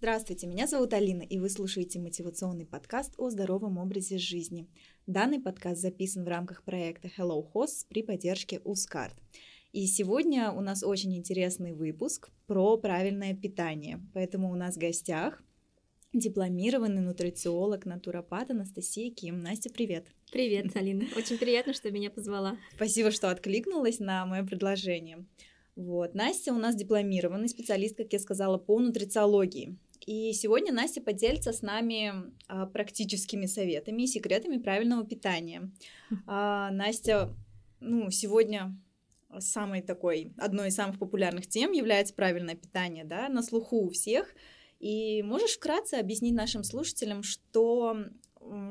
Здравствуйте, меня зовут Алина, и вы слушаете мотивационный подкаст о здоровом образе жизни. Данный подкаст записан в рамках проекта Hello Host при поддержке Ускарт. И сегодня у нас очень интересный выпуск про правильное питание. Поэтому у нас в гостях дипломированный нутрициолог, натуропат Анастасия Ким. Настя, привет. Привет, Алина. Очень приятно, что меня позвала. Спасибо, что откликнулась на мое предложение. Вот. Настя у нас дипломированный специалист, как я сказала, по нутрициологии. И сегодня Настя поделится с нами а, практическими советами и секретами правильного питания. А, Настя, ну, сегодня самой такой, одной из самых популярных тем является правильное питание, да, на слуху у всех. И можешь вкратце объяснить нашим слушателям, что,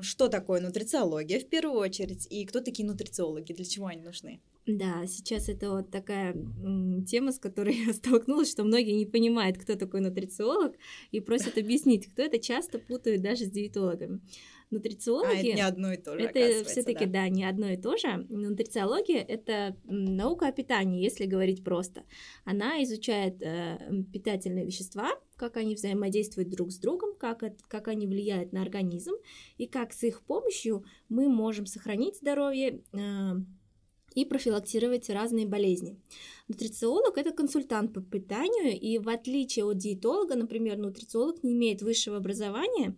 что такое нутрициология в первую очередь, и кто такие нутрициологи, для чего они нужны? Да, сейчас это вот такая тема, с которой я столкнулась, что многие не понимают, кто такой нутрициолог, и просят объяснить, кто это часто путают даже с диетологами. Нутрициологи... А, это не одно и то же, Это все таки да. да, не одно и то же. Нутрициология — это наука о питании, если говорить просто. Она изучает э, питательные вещества, как они взаимодействуют друг с другом, как, это, как они влияют на организм, и как с их помощью мы можем сохранить здоровье, э, и профилактировать разные болезни. Нутрициолог – это консультант по питанию, и в отличие от диетолога, например, нутрициолог не имеет высшего образования,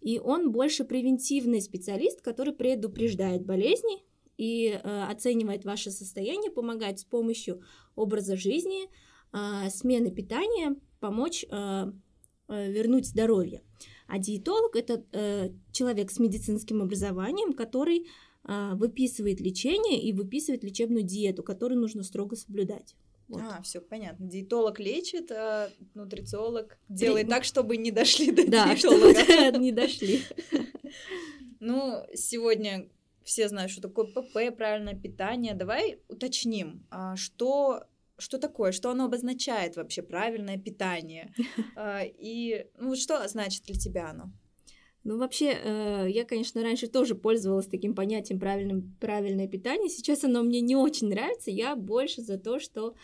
и он больше превентивный специалист, который предупреждает болезни и э, оценивает ваше состояние, помогает с помощью образа жизни, э, смены питания, помочь э, э, вернуть здоровье. А диетолог это э, человек с медицинским образованием, который а, выписывает лечение и выписывает лечебную диету, которую нужно строго соблюдать. Вот. А, все понятно. Диетолог лечит, а нутрициолог делает Три... так, чтобы не дошли до да, диетолога. Чтобы не дошли. Ну, сегодня все знают, что такое ПП, правильное питание. Давай уточним, а что что такое, что оно обозначает вообще правильное питание, а, и ну что значит для тебя оно? Ну, вообще, э, я, конечно, раньше тоже пользовалась таким понятием правильным, правильное питание. Сейчас оно мне не очень нравится. Я больше за то, что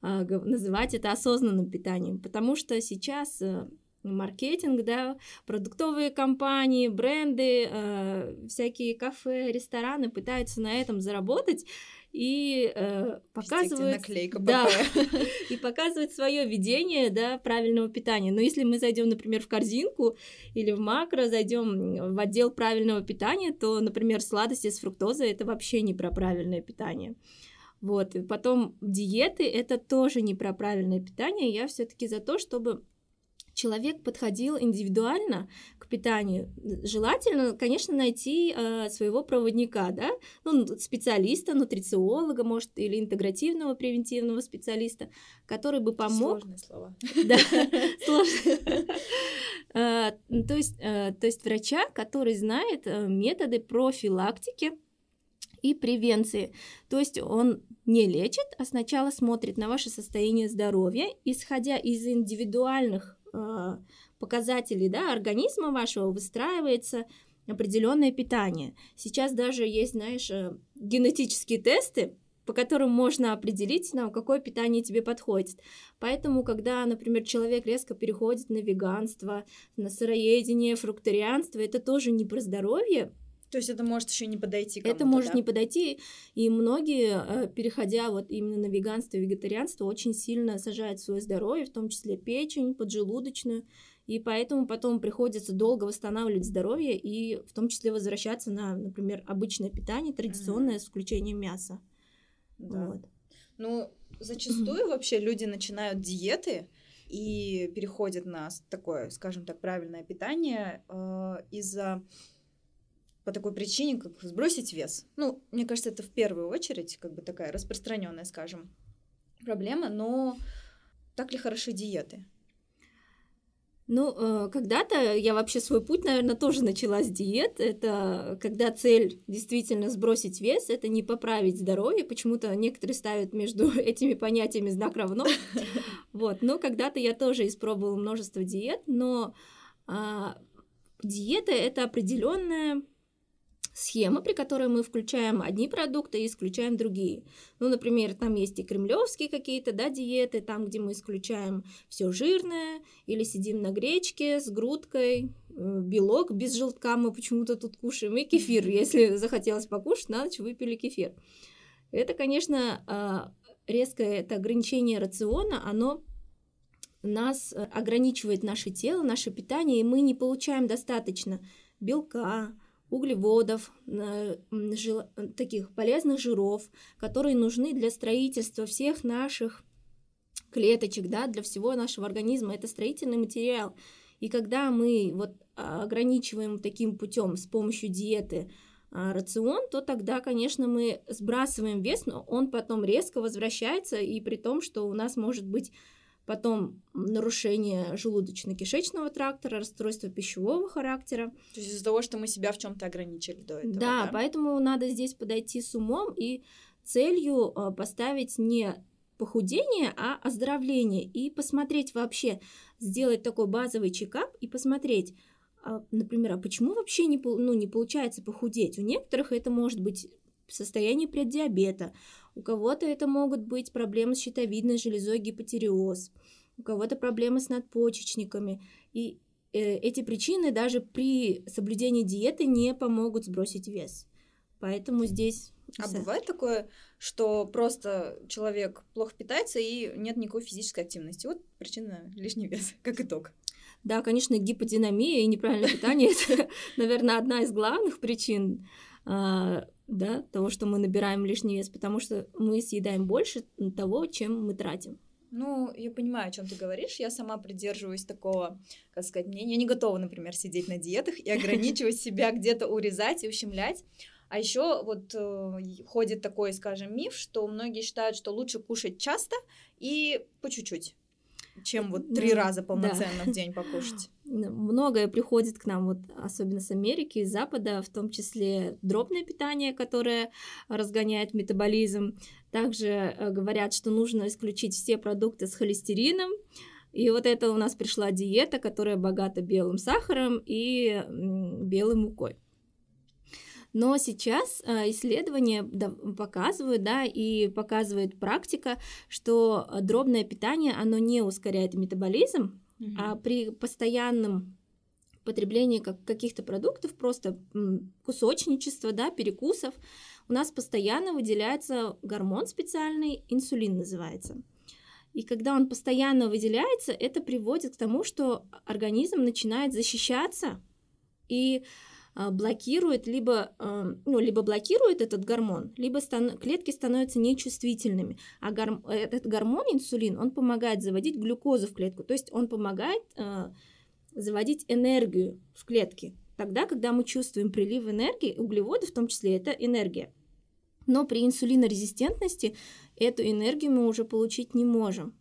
э, называть это осознанным питанием, потому что сейчас э, маркетинг, да, продуктовые компании, бренды, э, всякие кафе, рестораны пытаются на этом заработать и э, показывают, наклейка да, и показывают свое видение, да, правильного питания. Но если мы зайдем, например, в корзинку или в макро, зайдем в отдел правильного питания, то, например, сладости с фруктозой это вообще не про правильное питание. Вот, и потом диеты это тоже не про правильное питание. Я все-таки за то, чтобы человек подходил индивидуально питанию. Желательно, конечно, найти э, своего проводника, да, ну, специалиста, нутрициолога, может, или интегративного превентивного специалиста, который бы помог. Сложные слова. Да, сложные. Э, то есть, э, то есть врача, который знает э, методы профилактики и превенции. То есть он не лечит, а сначала смотрит на ваше состояние здоровья, исходя из индивидуальных а, показателей да, организма вашего выстраивается определенное питание. Сейчас даже есть, знаешь, э, генетические тесты, по которым можно определить, на какое питание тебе подходит. Поэтому, когда, например, человек резко переходит на веганство, на сыроедение, фрукторианство, это тоже не про здоровье, то есть это может еще не подойти Это может да? не подойти, и многие, э, переходя вот именно на веганство и вегетарианство, очень сильно сажают свое здоровье, в том числе печень, поджелудочную, и поэтому потом приходится долго восстанавливать здоровье и в том числе возвращаться на, например, обычное питание, традиционное, mm-hmm. с включением мяса. Да. Вот. Ну, зачастую mm-hmm. вообще люди начинают диеты и переходят на такое, скажем так, правильное питание э, из-за по такой причине, как сбросить вес. Ну, мне кажется, это в первую очередь как бы такая распространенная, скажем, проблема, но так ли хороши диеты? Ну, э, когда-то я вообще свой путь, наверное, тоже начала с диет. Это когда цель действительно сбросить вес, это не поправить здоровье. Почему-то некоторые ставят между этими понятиями знак равно. Вот. Но когда-то я тоже испробовала множество диет, но а, диета это определенная схема, при которой мы включаем одни продукты и исключаем другие. Ну, например, там есть и кремлевские какие-то, да, диеты, там, где мы исключаем все жирное, или сидим на гречке с грудкой, белок без желтка мы почему-то тут кушаем, и кефир, если захотелось покушать, на ночь выпили кефир. Это, конечно, а, резкое это ограничение рациона, оно нас э, ограничивает наше тело, наше питание, и мы не получаем достаточно белка, углеводов, э, таких полезных жиров, которые нужны для строительства всех наших клеточек, да, для всего нашего организма. Это строительный материал. И когда мы вот ограничиваем таким путем с помощью диеты а, рацион, то тогда, конечно, мы сбрасываем вес, но он потом резко возвращается, и при том, что у нас может быть потом нарушение желудочно-кишечного тракта, расстройство пищевого характера. То есть из-за того, что мы себя в чем-то ограничили до этого. Да, да, поэтому надо здесь подойти с умом и целью а, поставить не похудение, а оздоровление и посмотреть вообще, сделать такой базовый чекап и посмотреть, а, например, а почему вообще не, ну, не получается похудеть? У некоторых это может быть состояние преддиабета, у кого-то это могут быть проблемы с щитовидной железой, гипотереоз, у кого-то проблемы с надпочечниками. И э, эти причины даже при соблюдении диеты не помогут сбросить вес. Поэтому здесь... А бывает такое, что просто человек плохо питается и нет никакой физической активности. Вот причина лишний вес, как итог. Да, конечно, гиподинамия и неправильное питание – это, наверное, одна из главных причин а, да, того, что мы набираем лишний вес, потому что мы съедаем больше того, чем мы тратим. Ну, я понимаю, о чем ты говоришь. Я сама придерживаюсь такого, как сказать, мнения. Я не готова, например, сидеть на диетах и ограничивать себя где-то урезать и ущемлять. А еще вот э, ходит такой, скажем, миф, что многие считают, что лучше кушать часто и по чуть-чуть чем вот три раза полноценно да. в день покушать. Многое приходит к нам, вот особенно с Америки, из Запада, в том числе дробное питание, которое разгоняет метаболизм. Также э, говорят, что нужно исключить все продукты с холестерином. И вот это у нас пришла диета, которая богата белым сахаром и белой мукой. Но сейчас э, исследования показывают, да, и показывает практика, что дробное питание, оно не ускоряет метаболизм, а при постоянном потреблении как каких-то продуктов, просто кусочничество, да, перекусов, у нас постоянно выделяется гормон специальный, инсулин называется. И когда он постоянно выделяется, это приводит к тому, что организм начинает защищаться, и блокирует, либо, а, ну, либо блокирует этот гормон, либо стан- клетки становятся нечувствительными. А гор- этот гормон, инсулин, он помогает заводить глюкозу в клетку, то есть он помогает э, заводить энергию в клетки. Тогда, когда мы чувствуем прилив энергии, углеводы в том числе, это энергия. Но при инсулинорезистентности эту энергию мы уже получить не можем.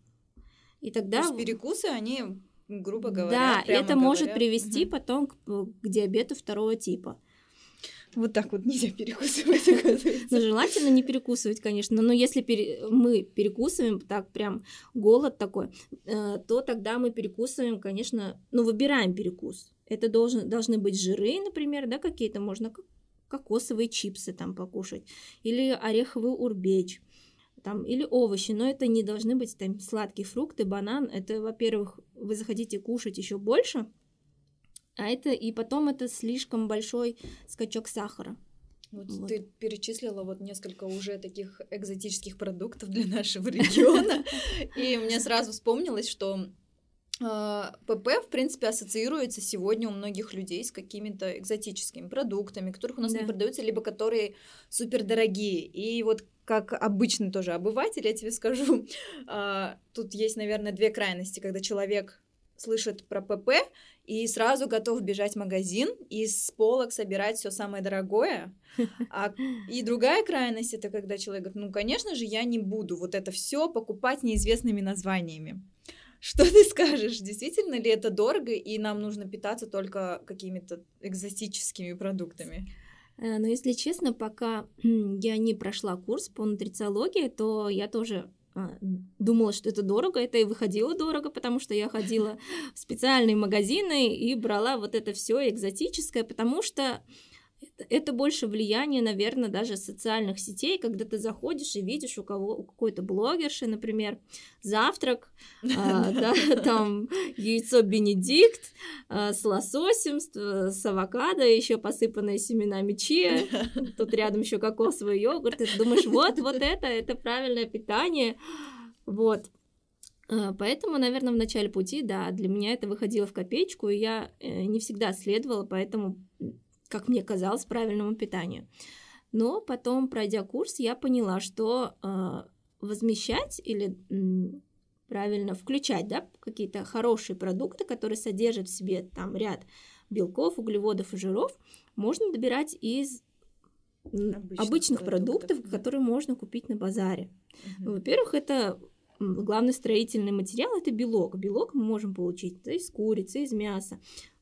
И тогда... То есть перекусы, они грубо говоря. Да, это может привести угу. потом к, к диабету второго типа. Вот так вот нельзя перекусывать, Ну, желательно не перекусывать, конечно, но если пере... мы перекусываем так прям голод такой, э, то тогда мы перекусываем, конечно, ну, выбираем перекус. Это должен, должны быть жиры, например, да, какие-то, можно кокосовые чипсы там покушать, или ореховый урбеч там, или овощи, но это не должны быть там сладкие фрукты, банан. Это, во-первых, вы захотите кушать еще больше, а это и потом это слишком большой скачок сахара. Вот, вот ты перечислила вот несколько уже таких экзотических продуктов для нашего региона, и мне сразу вспомнилось, что ПП, в принципе, ассоциируется сегодня у многих людей с какими-то экзотическими продуктами, которых у нас да. не продаются, либо которые супер дорогие. И вот как обычный тоже обыватель, я тебе скажу, а, тут есть, наверное, две крайности, когда человек слышит про ПП и сразу готов бежать в магазин и с полок собирать все самое дорогое. А, и другая крайность это когда человек говорит, ну, конечно же, я не буду вот это все покупать неизвестными названиями. Что ты скажешь? Действительно ли это дорого, и нам нужно питаться только какими-то экзотическими продуктами? Э, но если честно, пока я не прошла курс по нутрициологии, то я тоже а, думала, что это дорого, это и выходило дорого, потому что я ходила в специальные магазины и брала вот это все экзотическое, потому что это больше влияние, наверное, даже социальных сетей, когда ты заходишь и видишь у кого у какой-то блогерши, например, завтрак, а, там яйцо Бенедикт а, с лососем, с авокадо, еще посыпанное семенами чиа, тут рядом еще кокосовый йогурт, и ты думаешь, вот, вот это, это правильное питание, вот. А, поэтому, наверное, в начале пути, да, для меня это выходило в копеечку, и я э, не всегда следовала, поэтому как мне казалось, правильному питанию. Но потом, пройдя курс, я поняла, что э, возмещать или м, правильно включать да, какие-то хорошие продукты, которые содержат в себе там ряд белков, углеводов и жиров, можно добирать из обычных, обычных продуктов, продуктов, которые можно купить на базаре. Угу. Во-первых, это главный строительный материал это белок. Белок мы можем получить да, из курицы, из мяса.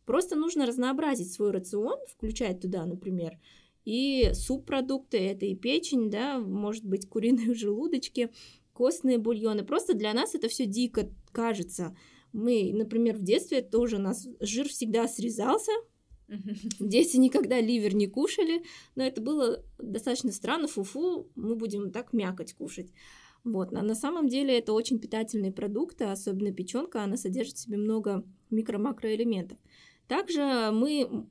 Просто нужно разнообразить свой рацион, включать туда, например, и субпродукты, это и печень, да, может быть, куриные желудочки, костные бульоны. Просто для нас это все дико кажется. Мы, например, в детстве тоже у нас жир всегда срезался, Дети никогда ливер не кушали, но это было достаточно странно. Фуфу, мы будем так мякоть кушать. Вот. А на самом деле это очень питательные продукты, особенно печенка, она содержит в себе много микро-макроэлементов. Также мы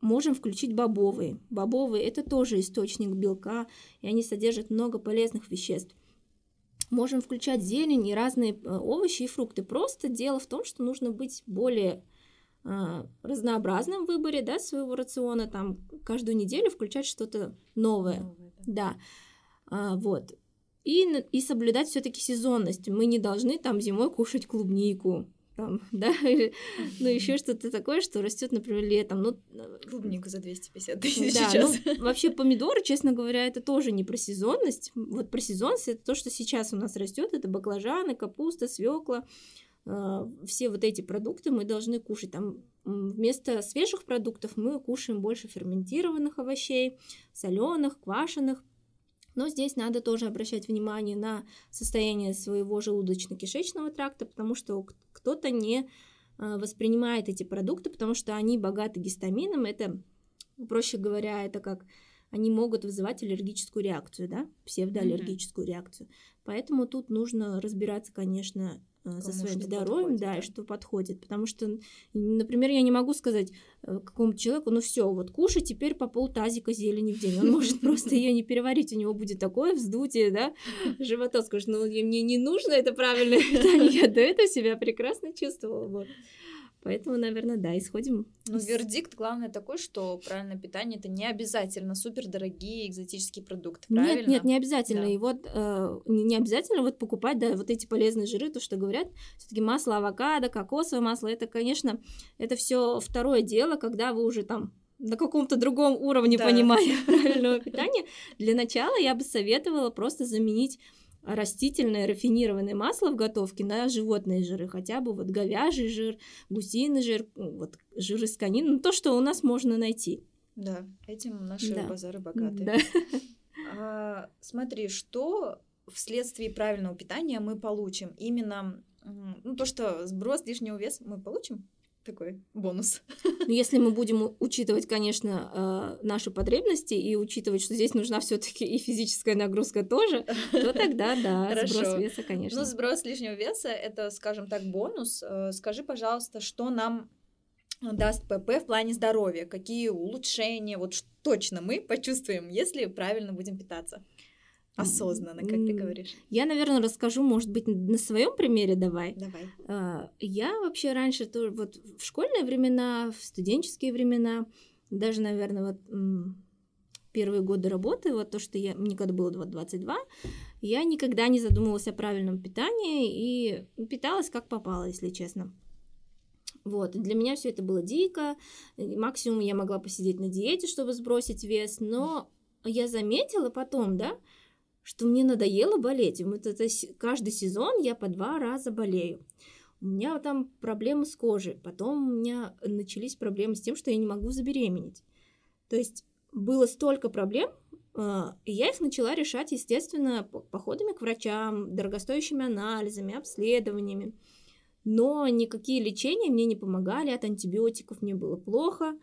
можем включить бобовые. Бобовые – это тоже источник белка, и они содержат много полезных веществ. Можем включать зелень и разные э, овощи и фрукты. Просто дело в том, что нужно быть более э, разнообразным в выборе да, своего рациона, там каждую неделю включать что-то новое. новое да. да. А, вот. И, и соблюдать все-таки сезонность. Мы не должны там зимой кушать клубнику, там, да, ну еще что-то такое, что растет, например, летом. Ну, Клубника за 250 тысяч да, сейчас. Ну, вообще помидоры, честно говоря, это тоже не про сезонность. Вот про сезонность это то, что сейчас у нас растет, это баклажаны, капуста, свекла. Э, все вот эти продукты мы должны кушать. Там вместо свежих продуктов мы кушаем больше ферментированных овощей, соленых, квашеных. Но здесь надо тоже обращать внимание на состояние своего желудочно-кишечного тракта, потому что кто-то не а, воспринимает эти продукты, потому что они богаты гистамином. Это, проще говоря, это как они могут вызывать аллергическую реакцию, да, псевдоаллергическую mm-hmm. реакцию. Поэтому тут нужно разбираться, конечно, Кому со своим здоровьем, подходит, да, и что подходит. Потому что, например, я не могу сказать э, какому-то человеку, ну все, вот кушай теперь по полтазика зелени в день. Он может просто ее не переварить, у него будет такое вздутие, да, живота. Скажешь, ну мне не нужно это правильное питание, я до этого себя прекрасно чувствовала. Вот. Поэтому, наверное, да, исходим. Ну, вердикт главное такой, что правильное питание это не обязательно супер дорогие экзотические продукты, правильно? Нет, нет, не обязательно. Да. И вот э, не обязательно вот покупать, да, вот эти полезные жиры, то, что говорят, все-таки масло авокадо, кокосовое масло, это, конечно, это все второе дело, когда вы уже там на каком-то другом уровне да. понимания правильного питания. Для начала я бы советовала просто заменить растительное рафинированное масло в готовке на животные жиры, хотя бы вот говяжий жир, гусиный жир, вот жир из конины, ну, то, что у нас можно найти. Да, этим наши да. базары богаты. Да. А, смотри, что вследствие правильного питания мы получим? Именно ну, то, что сброс лишнего веса мы получим? Такой бонус. Ну, если мы будем учитывать, конечно, э, наши потребности и учитывать, что здесь нужна все-таки и физическая нагрузка тоже, то тогда да, Хорошо. сброс веса, конечно. Ну, сброс лишнего веса это, скажем так, бонус. Э, скажи, пожалуйста, что нам даст ПП в плане здоровья, какие улучшения, вот точно мы почувствуем, если правильно будем питаться. Осознанно, как ты говоришь. Я, наверное, расскажу, может быть, на своем примере давай. Давай. А, я вообще раньше тоже вот в школьные времена, в студенческие времена, даже, наверное, вот первые годы работы, вот то, что я, мне когда было 22, я никогда не задумывалась о правильном питании и питалась как попало, если честно. Вот, для меня все это было дико. Максимум я могла посидеть на диете, чтобы сбросить вес, но я заметила потом, да, что мне надоело болеть. Вот это, каждый сезон я по два раза болею. У меня там проблемы с кожей, потом у меня начались проблемы с тем, что я не могу забеременеть. То есть было столько проблем, а, и я их начала решать, естественно, походами к врачам, дорогостоящими анализами, обследованиями. Но никакие лечения мне не помогали, от антибиотиков мне было плохо,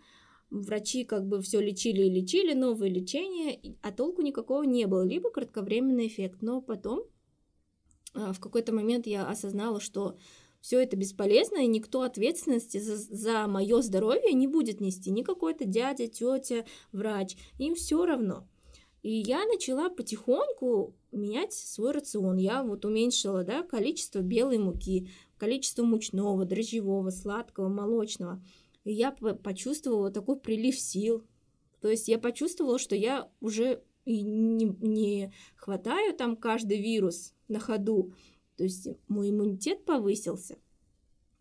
врачи как бы все лечили и лечили, новые лечения, а толку никакого не было, либо кратковременный эффект. Но потом а, в какой-то момент я осознала, что все это бесполезно, и никто ответственности за, за мое здоровье не будет нести. Ни какой-то дядя, тетя, врач. Им все равно. И я начала потихоньку менять свой рацион. Я вот уменьшила да, количество белой муки, количество мучного, дрожжевого, сладкого, молочного. И я почувствовала такой прилив сил. То есть я почувствовала, что я уже не, не хватаю там каждый вирус на ходу. То есть мой иммунитет повысился.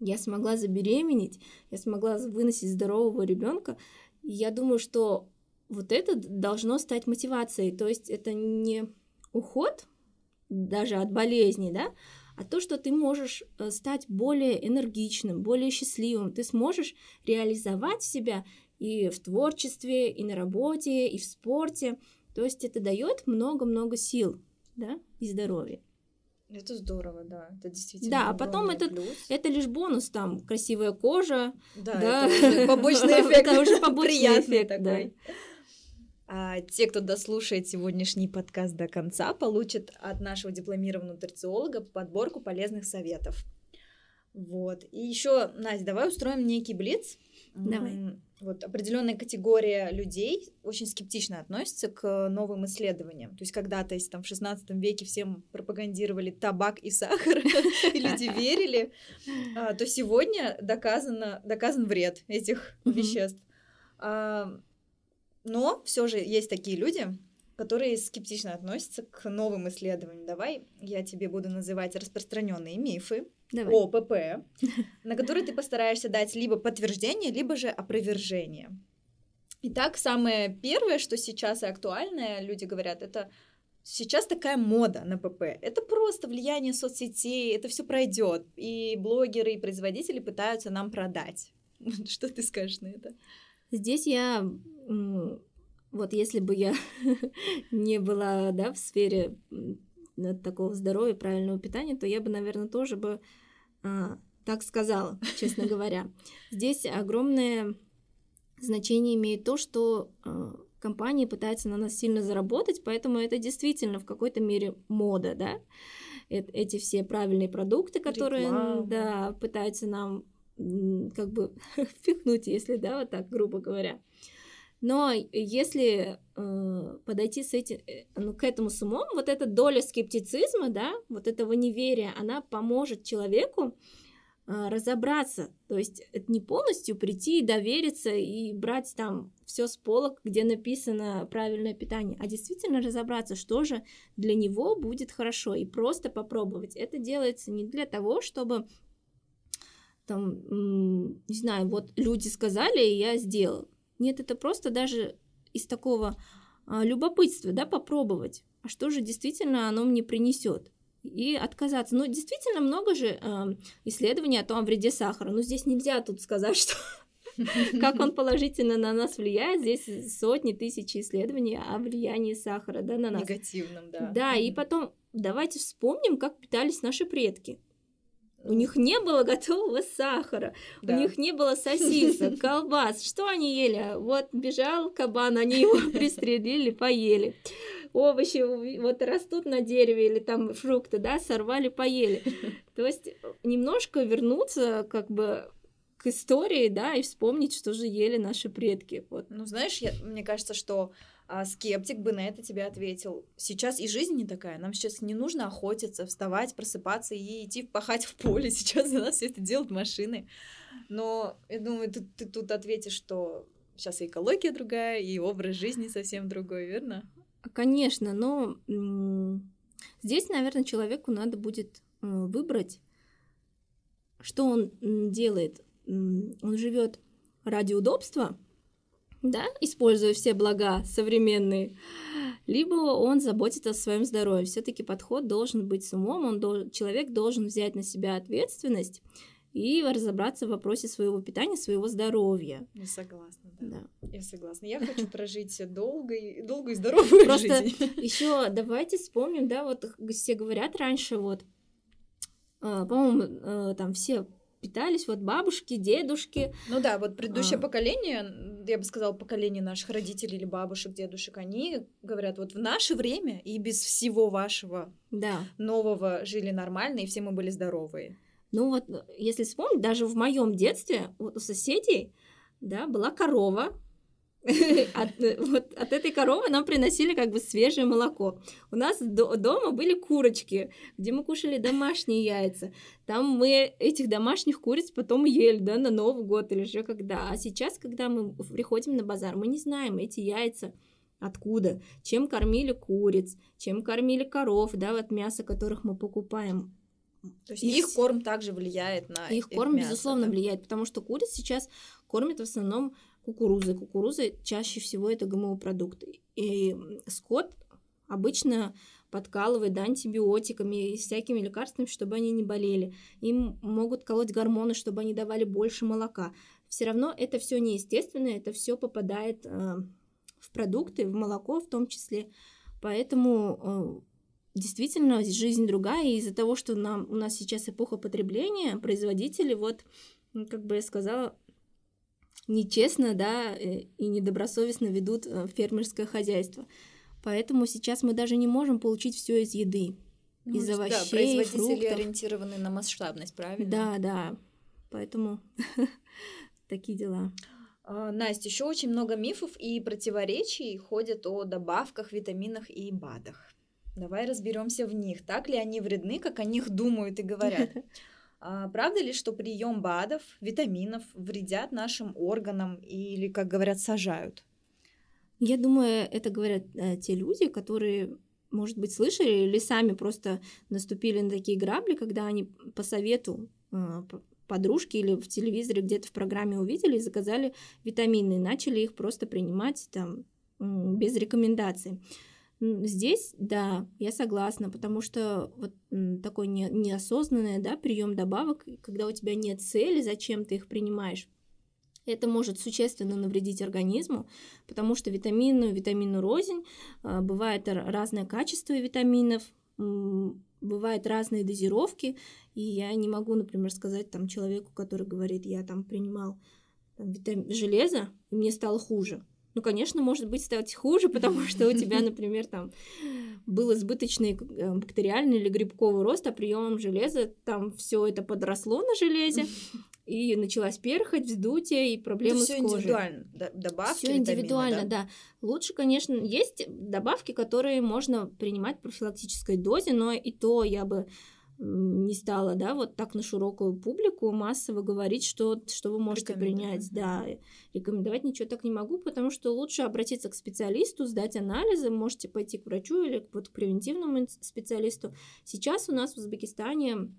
Я смогла забеременеть, я смогла выносить здорового ребенка. Я думаю, что вот это должно стать мотивацией. То есть это не уход даже от болезни, да, а то, что ты можешь э, стать более энергичным, более счастливым, ты сможешь реализовать себя и в творчестве, и на работе, и в спорте. То есть это дает много-много сил, да, и здоровья. Это здорово, да, это действительно. Да, а потом это, это лишь бонус, там, красивая кожа. Да, да. это побочный эффект. Это уже побочный эффект, такой. Да. А те, кто дослушает сегодняшний подкаст до конца, получат от нашего дипломированного нутрициолога подборку полезных советов. Вот. И еще, Настя, давай устроим некий блиц. Давай. Вот определенная категория людей очень скептично относится к новым исследованиям. То есть когда-то, если там в 16 веке всем пропагандировали табак и сахар, и люди верили, а, то сегодня доказан вред этих веществ. А, но все же есть такие люди, которые скептично относятся к новым исследованиям. Давай я тебе буду называть распространенные мифы Давай. о ПП, на которые ты постараешься дать либо подтверждение, либо же опровержение. Итак, самое первое, что сейчас и актуальное, люди говорят, это сейчас такая мода на ПП. Это просто влияние соцсетей, это все пройдет. И блогеры, и производители пытаются нам продать. Что ты скажешь на это? Здесь я, вот если бы я не была, да, в сфере такого здоровья, правильного питания, то я бы, наверное, тоже бы а, так сказала, честно говоря. Здесь огромное значение имеет то, что а, компании пытаются на нас сильно заработать, поэтому это действительно в какой-то мере мода, да, эти все правильные продукты, которые, Реклама. да, пытаются нам как бы впихнуть, если, да, вот так, грубо говоря. Но если э, подойти с этим, э, ну, к этому с умом, вот эта доля скептицизма, да, вот этого неверия, она поможет человеку э, разобраться. То есть это не полностью прийти и довериться и брать там все с полок, где написано правильное питание, а действительно разобраться, что же для него будет хорошо, и просто попробовать. Это делается не для того, чтобы там, не знаю, вот люди сказали, и я сделал. Нет, это просто даже из такого а, любопытства, да, попробовать, а что же действительно оно мне принесет и отказаться. Ну, действительно много же э, исследований о том о вреде сахара. Но здесь нельзя тут сказать, что как он положительно на нас влияет. Здесь сотни тысяч исследований о влиянии сахара да, на нас. Негативном, да. Да, и потом давайте вспомним, как питались наши предки. У них не было готового сахара, да. у них не было сосисок, колбас. Что они ели? Вот бежал кабан, они его пристрелили, поели. Овощи вот растут на дереве или там фрукты, да, сорвали, поели. То есть немножко вернуться как бы к истории, да, и вспомнить, что же ели наши предки. Вот. Ну, знаешь, я, мне кажется, что а скептик бы на это тебе ответил. Сейчас и жизнь не такая. Нам сейчас не нужно охотиться, вставать, просыпаться и идти пахать в поле. Сейчас за нас все это делают машины. Но я думаю, ты, ты тут ответишь, что сейчас и экология другая, и образ жизни совсем другой, верно? Конечно, но здесь, наверное, человеку надо будет э, выбрать, что он делает. Он живет ради удобства, да, используя все блага современные, либо он заботится о своем здоровье. Все-таки подход должен быть с умом, он дол- человек должен взять на себя ответственность и разобраться в вопросе своего питания, своего здоровья. Я согласна, да. да. Я согласна. Я хочу прожить долгой, долгую и здоровую Просто жизнь. еще давайте вспомним, да, вот все говорят раньше, вот, а, по-моему, э, там все питались вот бабушки, дедушки. Ну да, вот предыдущее а. поколение, я бы сказала, поколение наших родителей или бабушек, дедушек, они говорят, вот в наше время и без всего вашего да. нового жили нормально, и все мы были здоровые. Ну вот, если вспомнить, даже в моем детстве вот у соседей, да, была корова, от, вот, от этой коровы нам приносили как бы свежее молоко. У нас до, дома были курочки, где мы кушали домашние яйца. Там мы этих домашних куриц потом ели, да, на Новый год или же когда. А сейчас, когда мы приходим на базар, мы не знаем эти яйца откуда, чем кормили куриц, чем кормили коров, да, вот мясо, которых мы покупаем. То есть их, их корм также влияет на их, их корм мясо, безусловно да? влияет, потому что куриц сейчас кормят в основном кукурузы. Кукуруза чаще всего это ГМО-продукты. И скот обычно подкалывает антибиотиками и всякими лекарствами, чтобы они не болели. Им могут колоть гормоны, чтобы они давали больше молока. Все равно это все неестественно, это все попадает э, в продукты, в молоко в том числе. Поэтому э, действительно жизнь другая, и из-за того, что нам, у нас сейчас эпоха потребления, производители, вот, как бы я сказала, нечестно, да, э, и недобросовестно ведут э, фермерское хозяйство. Поэтому сейчас мы даже не можем получить все из еды. Ну, из овощей, да, производители фруктов. ориентированы на масштабность, правильно? Да, да. Поэтому такие дела. А, Настя, еще очень много мифов и противоречий ходят о добавках, витаминах и БАДах. Давай разберемся в них. Так ли они вредны, как о них думают и говорят? А правда ли, что прием БАДов, витаминов вредят нашим органам или, как говорят, сажают? Я думаю, это говорят э, те люди, которые, может быть, слышали или сами просто наступили на такие грабли, когда они по совету э, подружки или в телевизоре где-то в программе увидели и заказали витамины, и начали их просто принимать там без рекомендаций. Здесь, да, я согласна, потому что вот такой не, неосознанный, да, прием добавок, когда у тебя нет цели, зачем ты их принимаешь, это может существенно навредить организму, потому что витамины, витамину рознь, а, бывает разное качество витаминов, бывают разные дозировки, и я не могу, например, сказать там человеку, который говорит, я там принимал там, витам... железо, и мне стало хуже ну, конечно, может быть стать хуже, потому что у тебя, например, там был избыточный э, бактериальный или грибковый рост, а приемом железа там все это подросло на железе, и началась перхоть, вздутие и проблемы это с кожей. индивидуально, добавки, Все индивидуально, да? да. Лучше, конечно, есть добавки, которые можно принимать в профилактической дозе, но и то я бы не стала, да, вот так на широкую публику массово говорить, что, что вы можете принять, да, рекомендовать ничего так не могу, потому что лучше обратиться к специалисту, сдать анализы, можете пойти к врачу или вот к превентивному специалисту. Сейчас у нас в Узбекистане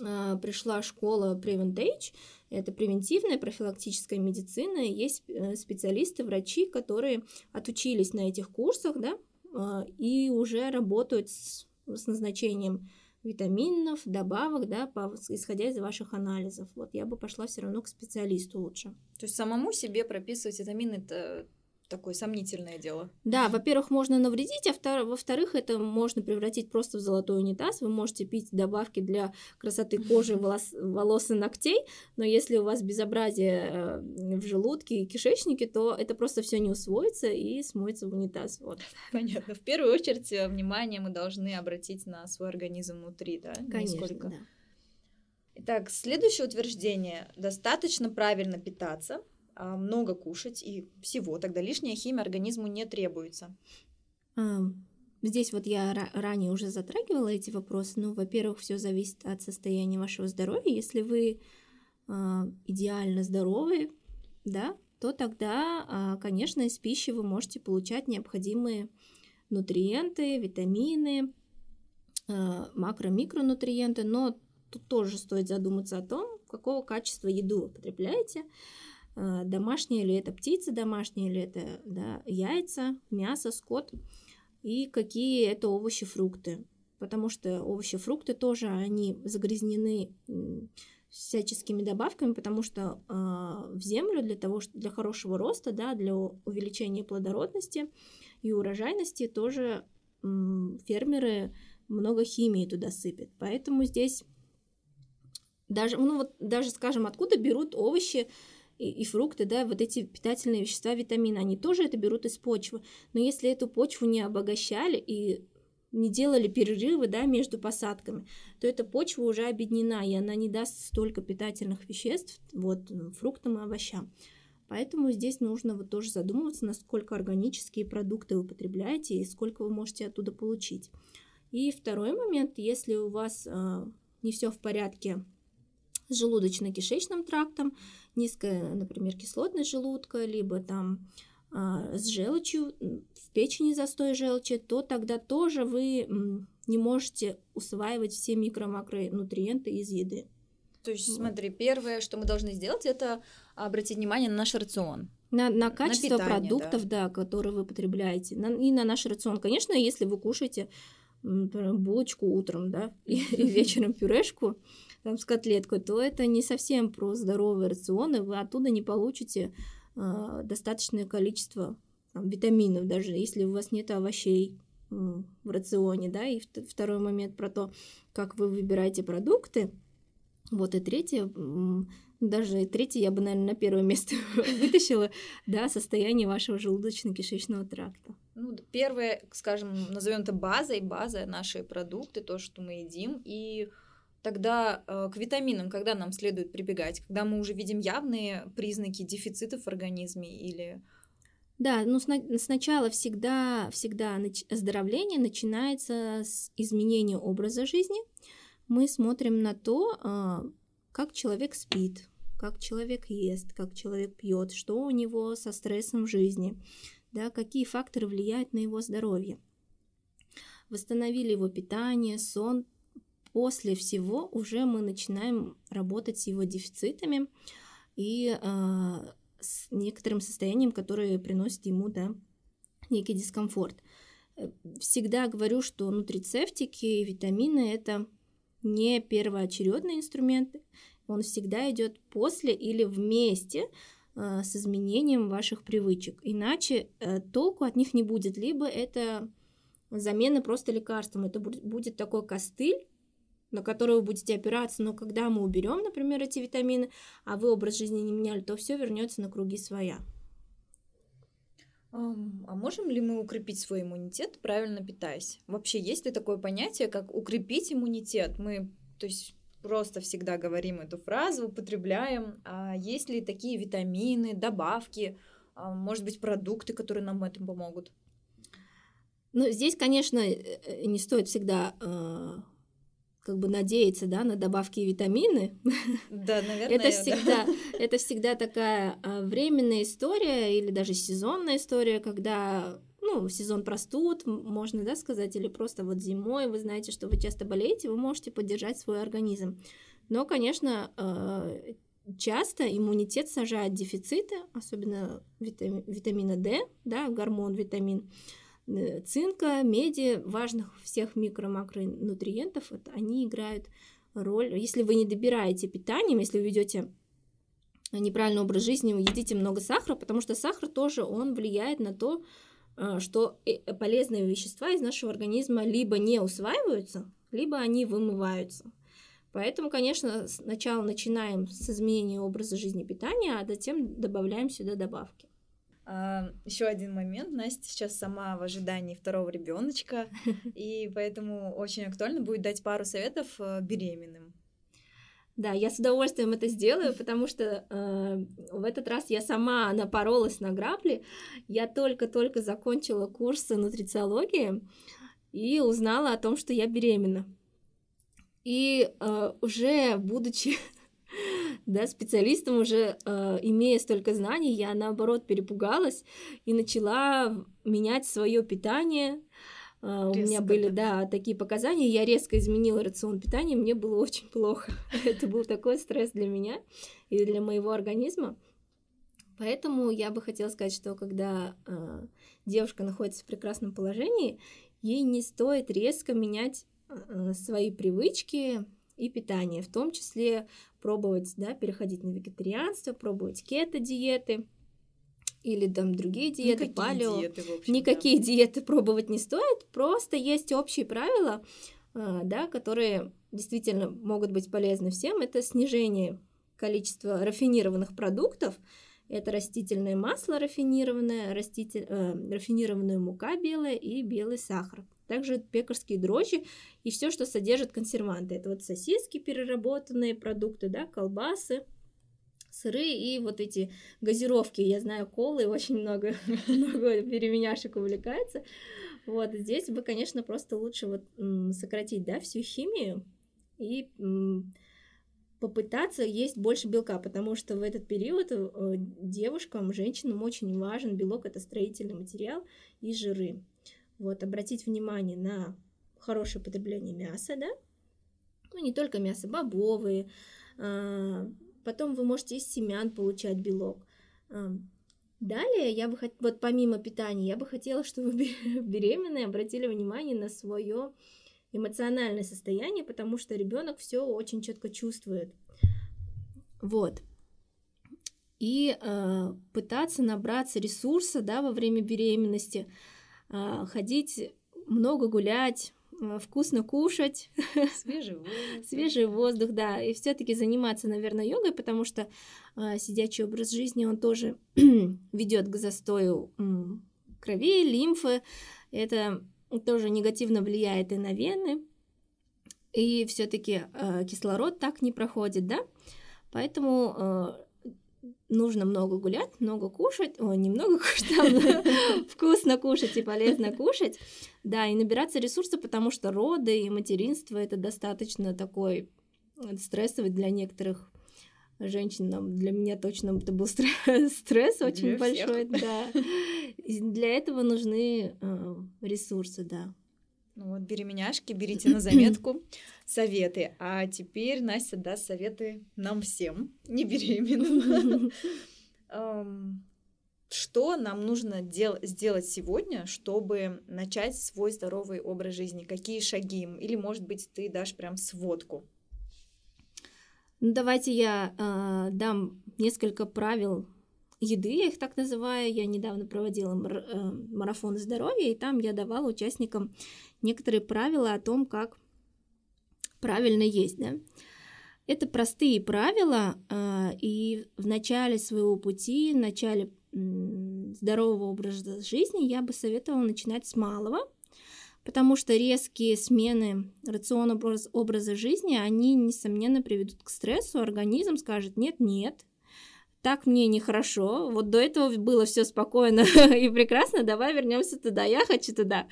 э, пришла школа Preventage, это превентивная профилактическая медицина, есть э, специалисты, врачи, которые отучились на этих курсах, да, э, и уже работают с, с назначением витаминов, добавок, да, по, исходя из ваших анализов. Вот я бы пошла все равно к специалисту лучше. То есть самому себе прописывать витамины это такое сомнительное дело. Да, во-первых, можно навредить, а во-вторых, это можно превратить просто в золотой унитаз. Вы можете пить добавки для красоты кожи, волос, волос и ногтей, но если у вас безобразие э, в желудке и кишечнике, то это просто все не усвоится и смоется в унитаз. Вот. Понятно. В первую очередь э, внимание мы должны обратить на свой организм внутри, да? Конечно, Нисколько. да. Итак, следующее утверждение. Достаточно правильно питаться – много кушать и всего, тогда лишняя химия организму не требуется. Здесь вот я ранее уже затрагивала эти вопросы. Ну, во-первых, все зависит от состояния вашего здоровья. Если вы э, идеально здоровы, да, то тогда, э, конечно, из пищи вы можете получать необходимые нутриенты, витамины, макро-микронутриенты, но тут тоже стоит задуматься о том, какого качества еду вы потребляете. А, домашняя ли это птица, домашняя ли это да, яйца, мясо, скот и какие это овощи, фрукты. Потому что овощи, фрукты тоже, они загрязнены всяческими добавками, потому что э, в землю для того, для хорошего роста, да, для увеличения плодородности и урожайности тоже э, фермеры много химии туда сыпят. Поэтому здесь даже, ну вот даже, скажем, откуда берут овощи и, и фрукты, да, вот эти питательные вещества, витамины, они тоже это берут из почвы. Но если эту почву не обогащали и не делали перерывы да, между посадками, то эта почва уже обеднена, и она не даст столько питательных веществ вот, фруктам и овощам. Поэтому здесь нужно вот тоже задумываться, насколько органические продукты вы потребляете и сколько вы можете оттуда получить. И второй момент, если у вас э, не все в порядке с желудочно-кишечным трактом, низкая, например, кислотность желудка, либо там э, с желчью, в печени застой желчи, то тогда тоже вы не можете усваивать все микро-макронутриенты из еды. То есть, вот. смотри, первое, что мы должны сделать, это обратить внимание на наш рацион. На, на качество на питание, продуктов, да. да, которые вы потребляете. На, и на наш рацион. Конечно, если вы кушаете например, булочку утром, да, и, и вечером пюрешку там, с котлеткой, то это не совсем про здоровый рацион, и вы оттуда не получите э, достаточное количество там, витаминов, даже если у вас нет овощей в рационе, да, и второй момент про то, как вы выбираете продукты, вот и третье, даже третье я бы, наверное, на первое место вытащила, да, состояние вашего желудочно-кишечного тракта. Ну, первое, скажем, назовем это базой, база наши продукты, то, что мы едим, и тогда э, к витаминам, когда нам следует прибегать, когда мы уже видим явные признаки дефицитов в организме или да, ну сначала всегда, всегда оздоровление начинается с изменения образа жизни, мы смотрим на то, а, как человек спит, как человек ест, как человек пьет, что у него со стрессом в жизни, да, какие факторы влияют на его здоровье. Восстановили его питание, сон. После всего уже мы начинаем работать с его дефицитами и э, с некоторым состоянием, которое приносит ему да, некий дискомфорт. Всегда говорю, что нутрицептики и витамины это не первоочередный инструмент, он всегда идет после или вместе э, с изменением ваших привычек. Иначе э, толку от них не будет. Либо это замена просто лекарством. Это будет такой костыль, на который вы будете опираться, но когда мы уберем, например, эти витамины, а вы образ жизни не меняли, то все вернется на круги своя. А можем ли мы укрепить свой иммунитет, правильно питаясь? Вообще есть ли такое понятие, как укрепить иммунитет? Мы, то есть просто всегда говорим эту фразу, употребляем. А есть ли такие витамины, добавки, а может быть, продукты, которые нам в этом помогут? Ну, здесь, конечно, э, э, не стоит всегда э, как бы надеяться, да, на добавки и витамины. Да, наверное. это всегда, да. это всегда такая а, временная история или даже сезонная история, когда ну, сезон простуд, можно, да, сказать, или просто вот зимой вы знаете, что вы часто болеете, вы можете поддержать свой организм. Но, конечно, а, часто иммунитет сажает дефициты, особенно витамина D, да, гормон витамин, Э, цинка, меди, важных всех микро-макронутриентов, это они играют роль. Если вы не добираете питанием, если вы ведете неправильный образ жизни, вы едите много сахара, потому что сахар тоже, он влияет на то, э, что э, полезные вещества из нашего организма либо не усваиваются, либо они вымываются. Поэтому, конечно, сначала начинаем с изменения образа жизни питания, а затем добавляем сюда добавки. А, еще один момент. Настя сейчас сама в ожидании второго ребеночка, и поэтому очень актуально будет дать пару советов э, беременным. Да, я с удовольствием это сделаю, потому что э, в этот раз я сама напоролась на грабли. Я только-только закончила курсы нутрициологии и узнала о том, что я беременна. И э, уже будучи да, специалистом уже э, имея столько знаний, я наоборот перепугалась и начала менять свое питание. Э, у меня были, да, такие показания, я резко изменила рацион питания, мне было очень плохо. Это был такой стресс для меня и для моего организма. Поэтому я бы хотела сказать, что когда э, девушка находится в прекрасном положении, ей не стоит резко менять э, свои привычки, и питание, в том числе пробовать, да, переходить на вегетарианство, пробовать кето-диеты или там другие диеты, Никакие палео. Диеты, общем, Никакие да. диеты пробовать не стоит, просто есть общие правила, а, да, которые действительно могут быть полезны всем, это снижение количества рафинированных продуктов, это растительное масло рафинированное, раститель, э, рафинированная мука белая и белый сахар. Также пекарские дрожжи и все, что содержит консерванты. Это вот сосиски, переработанные продукты, да, колбасы, сыры и вот эти газировки. Я знаю, колы очень много, много переменяшек увлекается. Вот здесь бы, конечно, просто лучше вот сократить, да, всю химию и попытаться есть больше белка, потому что в этот период э, девушкам, женщинам очень важен белок, это строительный материал и жиры. Вот, обратить внимание на хорошее потребление мяса, да, ну, не только мясо, бобовые, а, потом вы можете из семян получать белок. Далее я бы хотела, вот помимо питания, я бы хотела, чтобы беременные обратили внимание на свое эмоциональное состояние, потому что ребенок все очень четко чувствует. Вот. И э, пытаться набраться ресурса, да, во время беременности, э, ходить много гулять, вкусно кушать, свежий воздух, свежий воздух, да, и все-таки заниматься, наверное, йогой, потому что э, сидячий образ жизни он тоже ведет к застою крови, лимфы, это тоже негативно влияет и на вены, и все-таки э, кислород так не проходит, да, поэтому э, нужно много гулять, много кушать, ой, немного кушать, а вкусно кушать и полезно кушать, да, и набираться ресурса, потому что роды и материнство это достаточно такой э, стрессовый для некоторых женщин, для меня точно это был стресс, стресс очень для большой, всех. да. И для этого нужны э, ресурсы, да. Ну вот, беременяшки, берите на заметку советы. А теперь Настя даст советы нам всем, не беременным. Что нам нужно дел- сделать сегодня, чтобы начать свой здоровый образ жизни? Какие шаги? Или, может быть, ты дашь прям сводку? Ну, давайте я э, дам несколько правил еды, я их так называю. Я недавно проводила э, марафон здоровья, и там я давала участникам некоторые правила о том, как правильно есть. Да? Это простые правила, э, и в начале своего пути, в начале здорового образа жизни я бы советовала начинать с малого, потому что резкие смены рациона образа жизни, они, несомненно, приведут к стрессу, организм скажет «нет-нет», так мне нехорошо, вот до этого было все спокойно и прекрасно, давай вернемся туда, я хочу туда.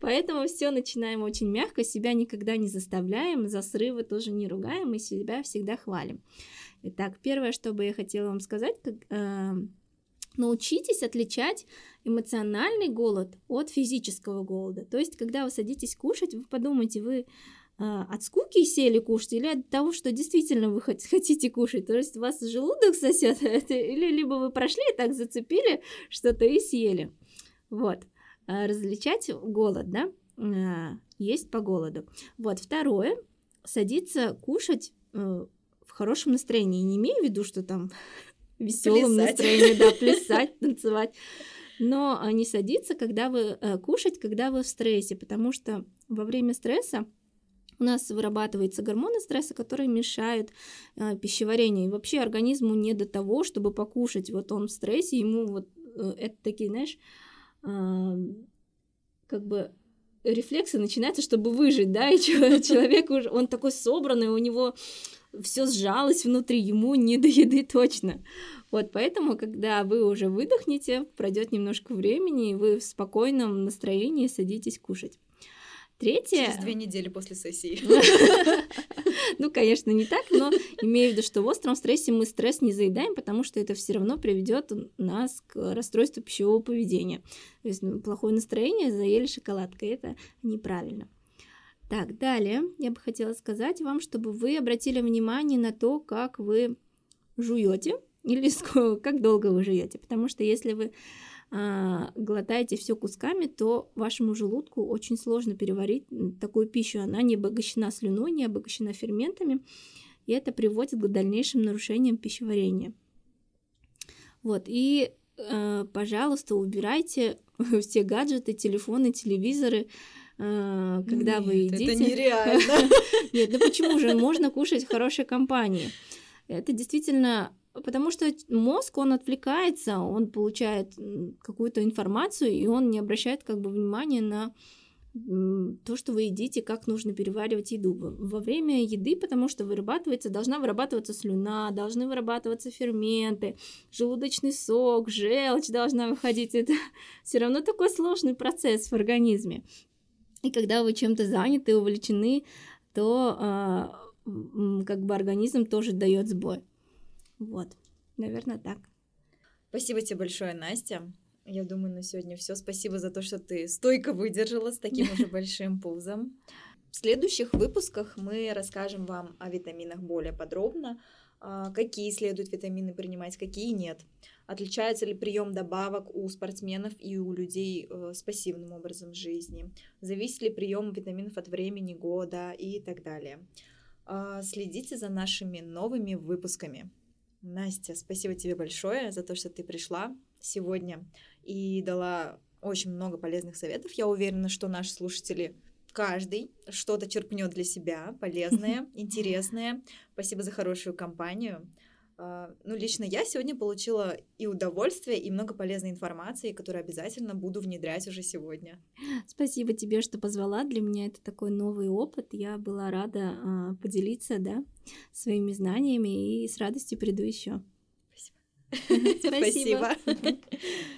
Поэтому все начинаем очень мягко, себя никогда не заставляем, за срывы тоже не ругаем и себя всегда хвалим. Итак, первое, что бы я хотела вам сказать, как, э, научитесь отличать эмоциональный голод от физического голода. То есть, когда вы садитесь кушать, вы подумайте, вы от скуки сели кушать или от того, что действительно вы хотите кушать. То есть у вас желудок сосет, или либо вы прошли и так зацепили что-то и съели. Вот. А, различать голод, да, а, есть по голоду. Вот. Второе. Садиться кушать э, в хорошем настроении. Не имею в виду, что там веселом настроении, да, плясать, танцевать. Но не садиться, когда вы э, кушать, когда вы в стрессе, потому что во время стресса у нас вырабатываются гормоны стресса, которые мешают э, пищеварению. И вообще организму не до того, чтобы покушать. Вот он в стрессе, ему вот э, это такие, знаешь, э, как бы рефлексы начинаются, чтобы выжить, да, и человек уже, он такой собранный, у него все сжалось внутри, ему не до еды точно. Вот поэтому, когда вы уже выдохнете, пройдет немножко времени, и вы в спокойном настроении садитесь кушать. Третье... Через две недели после сессии. Ну, конечно, не так, но имею в виду, что в остром стрессе мы стресс не заедаем, потому что это все равно приведет нас к расстройству пищевого поведения. То есть ну, плохое настроение, заели шоколадкой, это неправильно. Так, далее я бы хотела сказать вам, чтобы вы обратили внимание на то, как вы жуете или как долго вы жуете, потому что если вы глотаете все кусками, то вашему желудку очень сложно переварить такую пищу. Она не обогащена слюной, не обогащена ферментами, и это приводит к дальнейшим нарушениям пищеварения. Вот, и, э, пожалуйста, убирайте все гаджеты, телефоны, телевизоры а, когда Нет, вы едите. Это нереально. Нет, ну почему же? Можно кушать в хорошей компании. Это действительно потому что мозг, он отвлекается, он получает какую-то информацию, и он не обращает как бы внимания на то, что вы едите, как нужно переваривать еду. Во время еды, потому что вырабатывается, должна вырабатываться слюна, должны вырабатываться ферменты, желудочный сок, желчь должна выходить. Это все равно такой сложный процесс в организме. И когда вы чем-то заняты, увлечены, то а, как бы организм тоже дает сбой. Вот, наверное, так. Спасибо тебе большое, Настя. Я думаю, на сегодня все. Спасибо за то, что ты стойко выдержала с таким уже большим пузом. В следующих выпусках мы расскажем вам о витаминах более подробно, а, какие следует витамины принимать, какие нет. Отличается ли прием добавок у спортсменов и у людей э, с пассивным образом жизни? Зависит ли прием витаминов от времени года и так далее. А, следите за нашими новыми выпусками. Настя, спасибо тебе большое за то, что ты пришла сегодня и дала очень много полезных советов. Я уверена, что наши слушатели каждый что-то черпнет для себя полезное, интересное. Спасибо за хорошую компанию. А, ну, лично я сегодня получила и удовольствие, и много полезной информации, которую обязательно буду внедрять уже сегодня. Спасибо тебе, что позвала. Для меня это такой новый опыт. Я была рада а, поделиться, да, своими знаниями и с радостью приду еще. Спасибо. Спасибо.